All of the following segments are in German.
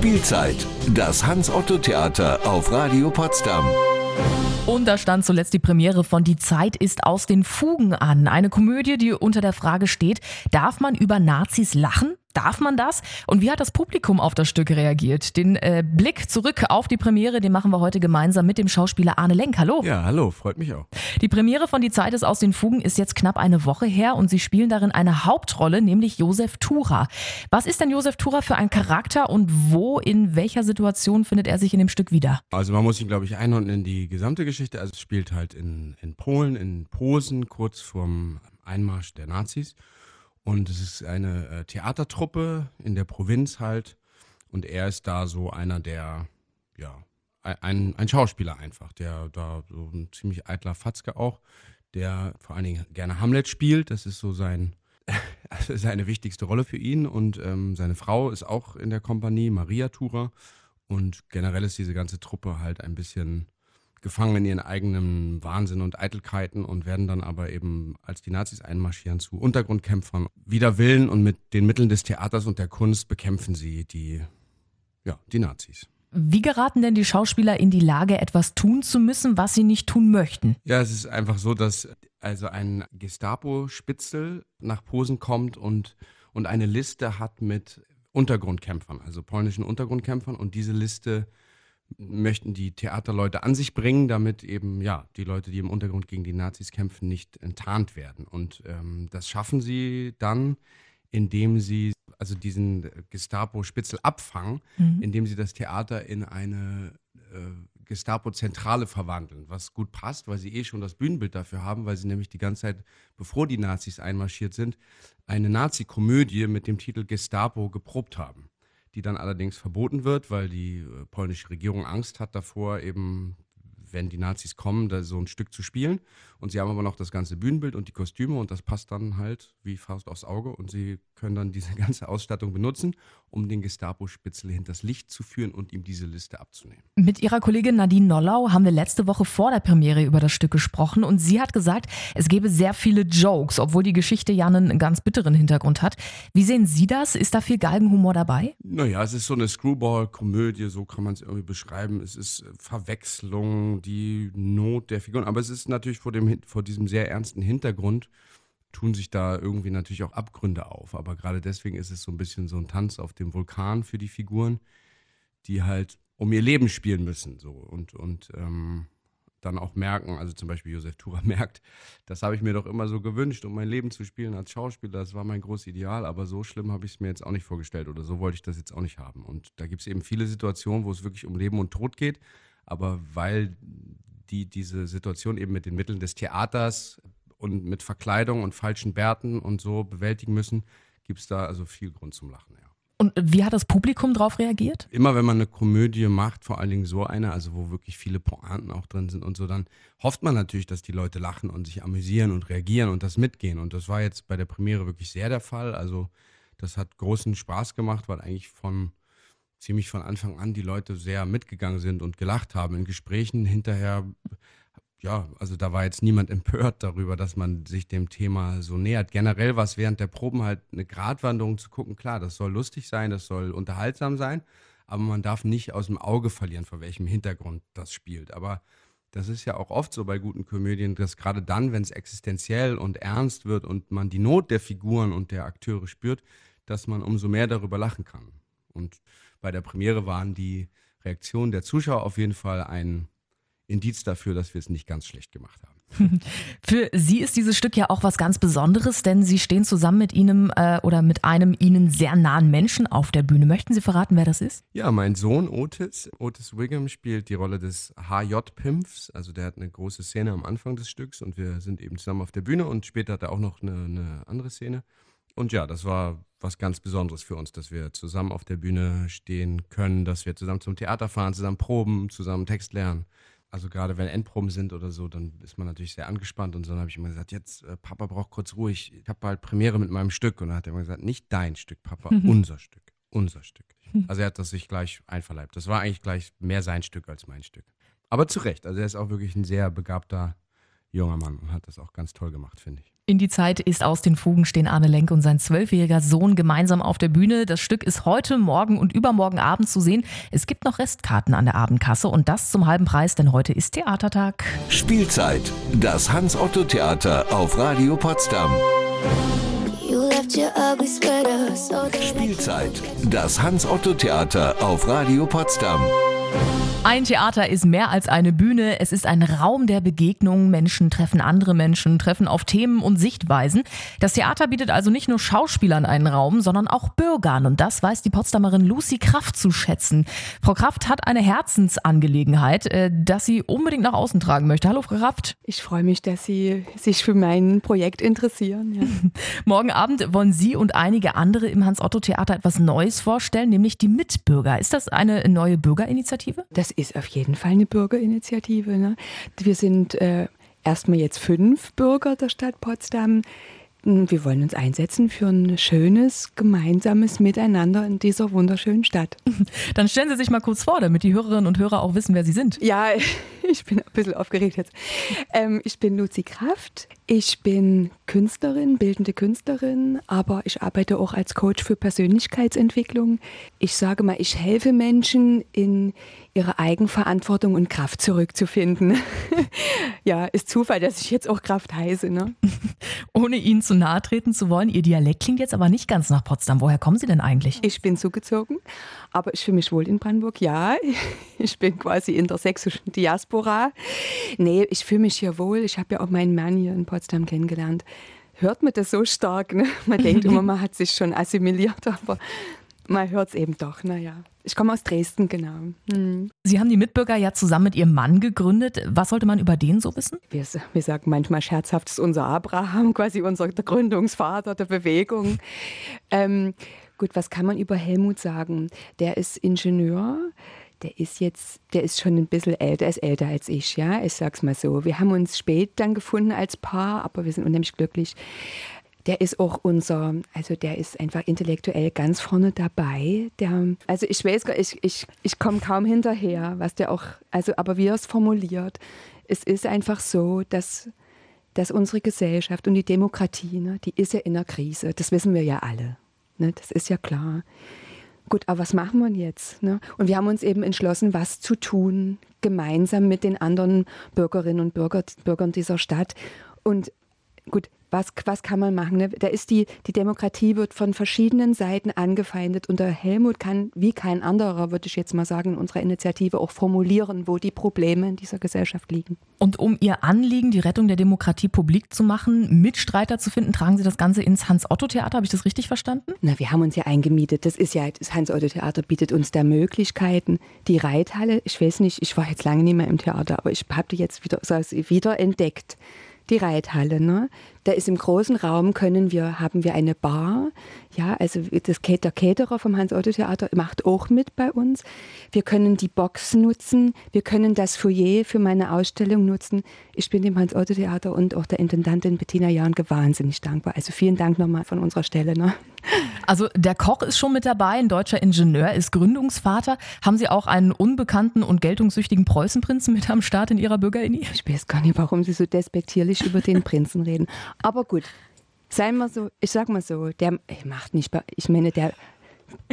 Spielzeit, das Hans-Otto-Theater auf Radio Potsdam. Und da stand zuletzt die Premiere von Die Zeit ist aus den Fugen an. Eine Komödie, die unter der Frage steht, darf man über Nazis lachen? Darf man das? Und wie hat das Publikum auf das Stück reagiert? Den äh, Blick zurück auf die Premiere, den machen wir heute gemeinsam mit dem Schauspieler Arne Lenk. Hallo. Ja, hallo, freut mich auch. Die Premiere von Die Zeit ist aus den Fugen ist jetzt knapp eine Woche her und Sie spielen darin eine Hauptrolle, nämlich Josef Tura. Was ist denn Josef Tura für ein Charakter und wo, in welcher Situation findet er sich in dem Stück wieder? Also man muss ihn, glaube ich, einordnen in die gesamte Geschichte. Also es spielt halt in, in Polen, in Posen, kurz vorm Einmarsch der Nazis. Und es ist eine äh, Theatertruppe in der Provinz halt. Und er ist da so einer der, ja, ein, ein Schauspieler einfach, der da so ein ziemlich eitler Fatzke auch, der vor allen Dingen gerne Hamlet spielt. Das ist so sein, seine wichtigste Rolle für ihn. Und ähm, seine Frau ist auch in der Kompanie, Maria Tura. Und generell ist diese ganze Truppe halt ein bisschen gefangen in ihren eigenen Wahnsinn und Eitelkeiten und werden dann aber eben, als die Nazis einmarschieren, zu Untergrundkämpfern. Wider Willen und mit den Mitteln des Theaters und der Kunst bekämpfen sie die, ja, die Nazis. Wie geraten denn die Schauspieler in die Lage, etwas tun zu müssen, was sie nicht tun möchten? Ja, es ist einfach so, dass also ein Gestapo-Spitzel nach Posen kommt und, und eine Liste hat mit Untergrundkämpfern, also polnischen Untergrundkämpfern und diese Liste möchten die Theaterleute an sich bringen, damit eben ja die Leute, die im Untergrund gegen die Nazis kämpfen, nicht enttarnt werden. Und ähm, das schaffen sie dann, indem sie also diesen Gestapo-Spitzel abfangen, mhm. indem sie das Theater in eine äh, Gestapo-Zentrale verwandeln, was gut passt, weil sie eh schon das Bühnenbild dafür haben, weil sie nämlich die ganze Zeit, bevor die Nazis einmarschiert sind, eine Nazi-Komödie mit dem Titel Gestapo geprobt haben die dann allerdings verboten wird, weil die äh, polnische Regierung Angst hat davor, eben wenn die Nazis kommen, da so ein Stück zu spielen. Und sie haben aber noch das ganze Bühnenbild und die Kostüme und das passt dann halt wie Faust aufs Auge und sie können dann diese ganze Ausstattung benutzen, um den Gestapo-Spitzel hinters Licht zu führen und ihm diese Liste abzunehmen. Mit ihrer Kollegin Nadine Nollau haben wir letzte Woche vor der Premiere über das Stück gesprochen und sie hat gesagt, es gäbe sehr viele Jokes, obwohl die Geschichte ja einen ganz bitteren Hintergrund hat. Wie sehen Sie das? Ist da viel Galgenhumor dabei? Naja, es ist so eine Screwball-Komödie, so kann man es irgendwie beschreiben. Es ist Verwechslung, die Not der Figuren. Aber es ist natürlich vor, dem, vor diesem sehr ernsten Hintergrund, tun sich da irgendwie natürlich auch Abgründe auf. Aber gerade deswegen ist es so ein bisschen so ein Tanz auf dem Vulkan für die Figuren, die halt um ihr Leben spielen müssen. So. Und, und ähm, dann auch merken, also zum Beispiel Josef Tura merkt, das habe ich mir doch immer so gewünscht, um mein Leben zu spielen als Schauspieler. Das war mein großes Ideal, aber so schlimm habe ich es mir jetzt auch nicht vorgestellt oder so wollte ich das jetzt auch nicht haben. Und da gibt es eben viele Situationen, wo es wirklich um Leben und Tod geht aber weil die diese Situation eben mit den Mitteln des Theaters und mit Verkleidung und falschen Bärten und so bewältigen müssen, gibt es da also viel Grund zum Lachen, ja. Und wie hat das Publikum darauf reagiert? Immer wenn man eine Komödie macht, vor allen Dingen so eine, also wo wirklich viele Pointen auch drin sind und so, dann hofft man natürlich, dass die Leute lachen und sich amüsieren und reagieren und das mitgehen. Und das war jetzt bei der Premiere wirklich sehr der Fall. Also das hat großen Spaß gemacht, weil eigentlich von ziemlich von Anfang an die Leute sehr mitgegangen sind und gelacht haben. In Gesprächen hinterher, ja, also da war jetzt niemand empört darüber, dass man sich dem Thema so nähert. Generell war es während der Proben halt eine Gratwanderung zu gucken, klar, das soll lustig sein, das soll unterhaltsam sein, aber man darf nicht aus dem Auge verlieren, vor welchem Hintergrund das spielt. Aber das ist ja auch oft so bei guten Komödien, dass gerade dann, wenn es existenziell und ernst wird und man die Not der Figuren und der Akteure spürt, dass man umso mehr darüber lachen kann. Und bei der Premiere waren die Reaktionen der Zuschauer auf jeden Fall ein Indiz dafür, dass wir es nicht ganz schlecht gemacht haben. Für Sie ist dieses Stück ja auch was ganz Besonderes, denn Sie stehen zusammen mit Ihnen äh, oder mit einem Ihnen sehr nahen Menschen auf der Bühne. Möchten Sie verraten, wer das ist? Ja, mein Sohn Otis. Otis Wiggum spielt die Rolle des HJ-Pimps. Also der hat eine große Szene am Anfang des Stücks und wir sind eben zusammen auf der Bühne und später hat er auch noch eine, eine andere Szene. Und ja, das war was ganz Besonderes für uns, dass wir zusammen auf der Bühne stehen können, dass wir zusammen zum Theater fahren, zusammen proben, zusammen Text lernen. Also gerade wenn Endproben sind oder so, dann ist man natürlich sehr angespannt und so. Dann habe ich immer gesagt, jetzt äh, Papa braucht kurz Ruhe, ich, ich habe bald Premiere mit meinem Stück. Und dann hat er immer gesagt, nicht dein Stück, Papa, mhm. unser Stück, unser Stück. Also er hat das sich gleich einverleibt. Das war eigentlich gleich mehr sein Stück als mein Stück. Aber zu Recht, also er ist auch wirklich ein sehr begabter junger Mann und hat das auch ganz toll gemacht, finde ich. In die Zeit ist aus den Fugen stehen Arne Lenk und sein zwölfjähriger Sohn gemeinsam auf der Bühne. Das Stück ist heute, morgen und übermorgen Abend zu sehen. Es gibt noch Restkarten an der Abendkasse und das zum halben Preis, denn heute ist Theatertag. Spielzeit. Das Hans-Otto-Theater auf Radio Potsdam. Spielzeit. Das Hans-Otto-Theater auf Radio Potsdam. Ein Theater ist mehr als eine Bühne. Es ist ein Raum der Begegnung. Menschen treffen andere Menschen, treffen auf Themen und Sichtweisen. Das Theater bietet also nicht nur Schauspielern einen Raum, sondern auch Bürgern. Und das weiß die Potsdamerin Lucy Kraft zu schätzen. Frau Kraft hat eine Herzensangelegenheit, äh, dass sie unbedingt nach außen tragen möchte. Hallo, Frau Kraft. Ich freue mich, dass Sie sich für mein Projekt interessieren. Ja. Morgen Abend wollen Sie und einige andere im Hans-Otto-Theater etwas Neues vorstellen, nämlich die Mitbürger. Ist das eine neue Bürgerinitiative? Das ist auf jeden Fall eine Bürgerinitiative. Ne? Wir sind äh, erstmal jetzt fünf Bürger der Stadt Potsdam. Wir wollen uns einsetzen für ein schönes, gemeinsames Miteinander in dieser wunderschönen Stadt. Dann stellen Sie sich mal kurz vor, damit die Hörerinnen und Hörer auch wissen, wer Sie sind. Ja, ich bin ein bisschen aufgeregt jetzt. Ähm, ich bin Luzi Kraft. Ich bin Künstlerin, bildende Künstlerin, aber ich arbeite auch als Coach für Persönlichkeitsentwicklung. Ich sage mal, ich helfe Menschen in ihre Eigenverantwortung und Kraft zurückzufinden. ja, ist Zufall, dass ich jetzt auch Kraft heiße. Ne? Ohne Ihnen zu nahe treten zu wollen, Ihr Dialekt klingt jetzt aber nicht ganz nach Potsdam. Woher kommen Sie denn eigentlich? Ich bin zugezogen, aber ich fühle mich wohl in Brandenburg. Ja, ich bin quasi in der sächsischen Diaspora. Nee, ich fühle mich hier wohl. Ich habe ja auch meinen Mann hier in Potsdam kennengelernt. Hört man das so stark? Ne? Man denkt immer, man hat sich schon assimiliert, aber man hört es eben doch. Naja, ich komme aus Dresden, genau. Hm. Sie haben die Mitbürger ja zusammen mit Ihrem Mann gegründet. Was sollte man über den so wissen? Wir, wir sagen manchmal scherzhaft, ist unser Abraham, quasi unser Gründungsvater der Bewegung. Ähm, gut, was kann man über Helmut sagen? Der ist Ingenieur. Der ist jetzt, der ist schon ein bisschen älter, ist älter als ich, ja. Ich sag's mal so. Wir haben uns spät dann gefunden als Paar, aber wir sind unheimlich glücklich. Der ist auch unser, also der ist einfach intellektuell ganz vorne dabei. Der, also ich weiß gar ich, ich, ich komme kaum hinterher, was der auch, also aber wie er es formuliert. Es ist einfach so, dass, dass unsere Gesellschaft und die Demokratie, ne, die ist ja in einer Krise. Das wissen wir ja alle. Ne, das ist ja klar. Gut, aber was machen wir jetzt? Ne? Und wir haben uns eben entschlossen, was zu tun, gemeinsam mit den anderen Bürgerinnen und Bürger, Bürgern dieser Stadt. Und gut, was, was kann man machen? Ne? Da ist die, die Demokratie wird von verschiedenen Seiten angefeindet und der Helmut kann, wie kein anderer, würde ich jetzt mal sagen, in unserer Initiative auch formulieren, wo die Probleme in dieser Gesellschaft liegen. Und um Ihr Anliegen, die Rettung der Demokratie publik zu machen, Mitstreiter zu finden, tragen Sie das Ganze ins Hans-Otto-Theater. Habe ich das richtig verstanden? Na, wir haben uns ja eingemietet. Das ist ja, das Hans-Otto-Theater bietet uns da Möglichkeiten. Die Reithalle, ich weiß nicht, ich war jetzt lange nicht mehr im Theater, aber ich habe die jetzt wieder, so wieder entdeckt die Reithalle. Ne? Da ist im großen Raum können wir, haben wir eine Bar. Ja, also das, der Caterer vom Hans-Otto-Theater macht auch mit bei uns. Wir können die Box nutzen. Wir können das Foyer für meine Ausstellung nutzen. Ich bin dem Hans-Otto-Theater und auch der Intendantin Bettina Jahnke wahnsinnig dankbar. Also vielen Dank nochmal von unserer Stelle. Ne? Also der Koch ist schon mit dabei, ein deutscher Ingenieur, ist Gründungsvater. Haben Sie auch einen unbekannten und geltungssüchtigen Preußenprinzen mit am Start in Ihrer Bürgerini? Ich weiß gar nicht, warum Sie so despektierlich über den Prinzen reden. Aber gut, sei mal so, ich sag mal so, der macht nicht, ich meine, der,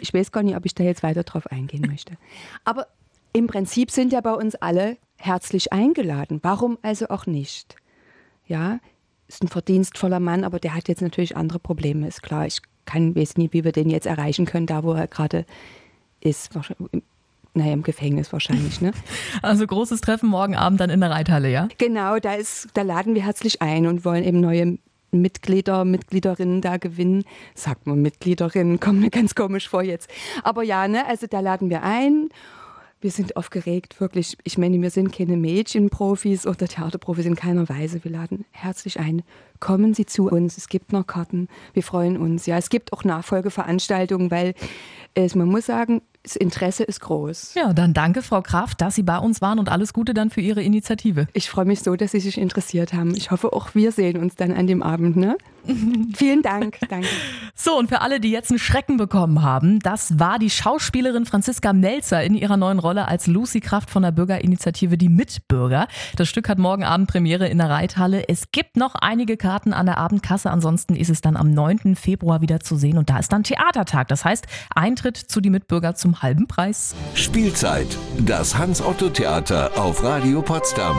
ich weiß gar nicht, ob ich da jetzt weiter drauf eingehen möchte. Aber im Prinzip sind ja bei uns alle herzlich eingeladen. Warum also auch nicht? Ja, ist ein verdienstvoller Mann, aber der hat jetzt natürlich andere Probleme, ist klar. Ich kann, weiß nicht, wie wir den jetzt erreichen können, da wo er gerade ist. Naja, im Gefängnis wahrscheinlich, ne? Also großes Treffen morgen Abend dann in der Reithalle, ja? Genau, da, ist, da laden wir herzlich ein und wollen eben neue Mitglieder, Mitgliederinnen da gewinnen. Sagt man Mitgliederinnen, kommt mir ganz komisch vor jetzt. Aber ja, ne, also da laden wir ein wir sind aufgeregt, wirklich. Ich meine, wir sind keine Mädchenprofis oder Theaterprofis in keiner Weise. Wir laden herzlich ein. Kommen Sie zu uns. Es gibt noch Karten. Wir freuen uns. Ja, es gibt auch Nachfolgeveranstaltungen, weil äh, man muss sagen, das Interesse ist groß. Ja, dann danke, Frau Kraft, dass Sie bei uns waren und alles Gute dann für Ihre Initiative. Ich freue mich so, dass Sie sich interessiert haben. Ich hoffe, auch wir sehen uns dann an dem Abend. Ne? Vielen Dank. Danke. So, und für alle, die jetzt einen Schrecken bekommen haben, das war die Schauspielerin Franziska Melzer in ihrer neuen Rolle als Lucy Kraft von der Bürgerinitiative Die Mitbürger. Das Stück hat morgen Abend Premiere in der Reithalle. Es gibt noch einige Karten an der Abendkasse. Ansonsten ist es dann am 9. Februar wieder zu sehen und da ist dann Theatertag. Das heißt, Eintritt zu Die Mitbürger zum halben Preis. Spielzeit. Das Hans-Otto-Theater auf Radio Potsdam.